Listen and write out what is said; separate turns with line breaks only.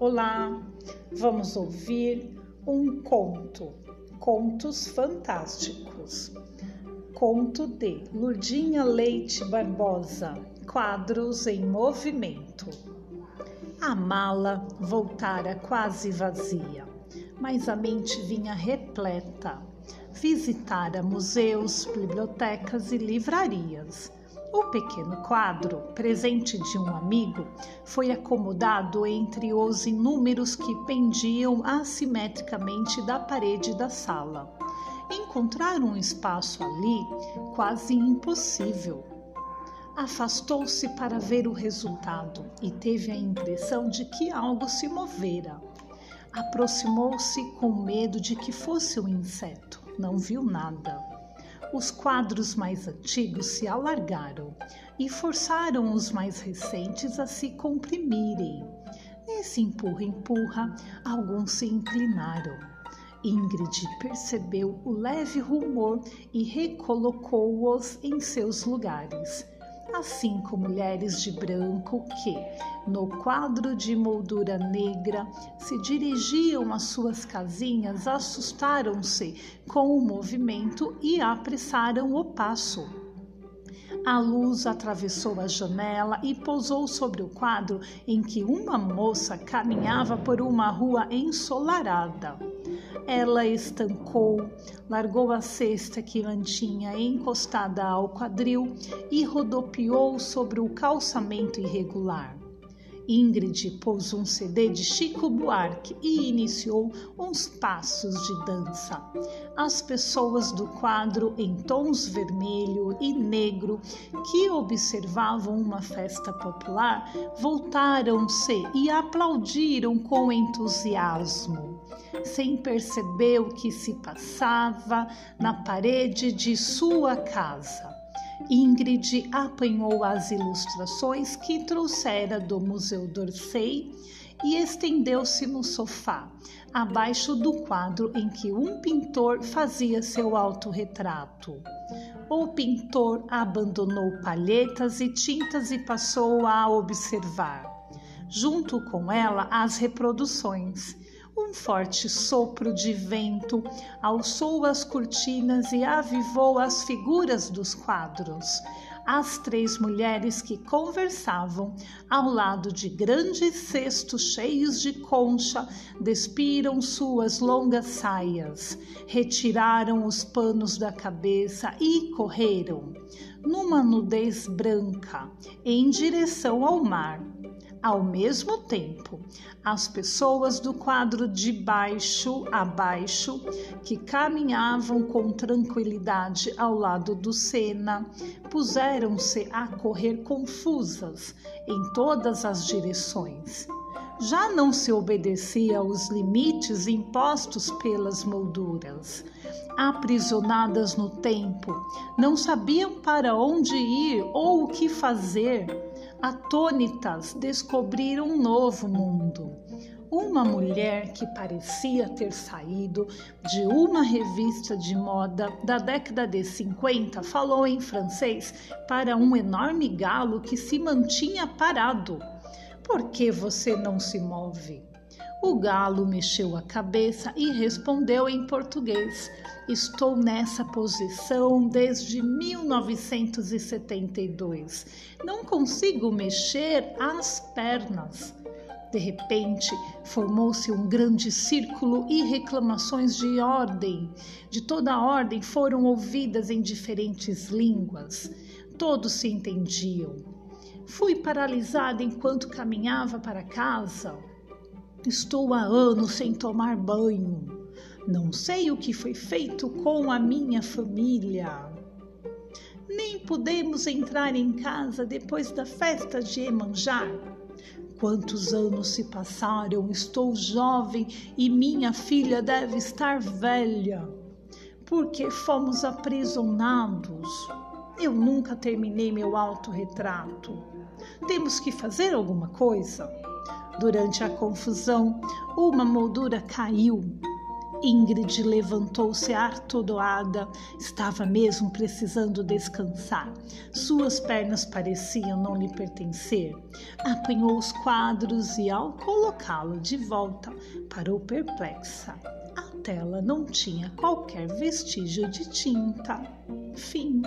Olá, vamos ouvir um conto, Contos Fantásticos. Conto de Lurdinha Leite Barbosa, quadros em movimento. A mala voltara quase vazia, mas a mente vinha repleta. Visitara museus, bibliotecas e livrarias o pequeno quadro, presente de um amigo, foi acomodado entre os inúmeros que pendiam assimetricamente da parede da sala. Encontrar um espaço ali quase impossível. Afastou-se para ver o resultado e teve a impressão de que algo se movera. Aproximou-se com medo de que fosse um inseto. Não viu nada os quadros mais antigos se alargaram e forçaram os mais recentes a se comprimirem. Nesse empurra-empurra, alguns se inclinaram. Ingrid percebeu o leve rumor e recolocou-os em seus lugares as cinco mulheres de branco que, no quadro de moldura negra, se dirigiam às suas casinhas, assustaram-se com o movimento e apressaram o passo. A luz atravessou a janela e pousou sobre o quadro em que uma moça caminhava por uma rua ensolarada. Ela estancou, largou a cesta que mantinha encostada ao quadril e rodopiou sobre o calçamento irregular. Ingrid pôs um CD de Chico Buarque e iniciou uns passos de dança. As pessoas do quadro, em tons vermelho e negro, que observavam uma festa popular, voltaram-se e aplaudiram com entusiasmo, sem perceber o que se passava na parede de sua casa. Ingrid apanhou as ilustrações que trouxera do Museu d'Orsay e estendeu-se no sofá, abaixo do quadro em que um pintor fazia seu autorretrato. O pintor abandonou palhetas e tintas e passou a observar, junto com ela, as reproduções um forte sopro de vento alçou as cortinas e avivou as figuras dos quadros. As três mulheres que conversavam ao lado de grandes cestos cheios de concha despiram suas longas saias, retiraram os panos da cabeça e correram, numa nudez branca, em direção ao mar ao mesmo tempo, as pessoas do quadro de baixo a baixo, que caminhavam com tranquilidade ao lado do Sena, puseram-se a correr confusas em todas as direções. Já não se obedecia aos limites impostos pelas molduras. Aprisionadas no tempo, não sabiam para onde ir ou o que fazer atônitas, descobriram um novo mundo. Uma mulher que parecia ter saído de uma revista de moda da década de 50 falou em francês para um enorme galo que se mantinha parado. Por que você não se move? O galo mexeu a cabeça e respondeu em português: Estou nessa posição desde 1972. Não consigo mexer as pernas. De repente, formou-se um grande círculo e reclamações de ordem, de toda ordem, foram ouvidas em diferentes línguas. Todos se entendiam. Fui paralisada enquanto caminhava para casa. Estou há anos sem tomar banho. Não sei o que foi feito com a minha família. Nem podemos entrar em casa depois da festa de Emanjá. Quantos anos se passaram? Estou jovem e minha filha deve estar velha. Porque fomos aprisionados. Eu nunca terminei meu autorretrato. Temos que fazer alguma coisa. Durante a confusão, uma moldura caiu. Ingrid levantou-se atordoada. Estava mesmo precisando descansar. Suas pernas pareciam não lhe pertencer. Apanhou os quadros e, ao colocá-lo de volta, parou perplexa. A tela não tinha qualquer vestígio de tinta. Fim.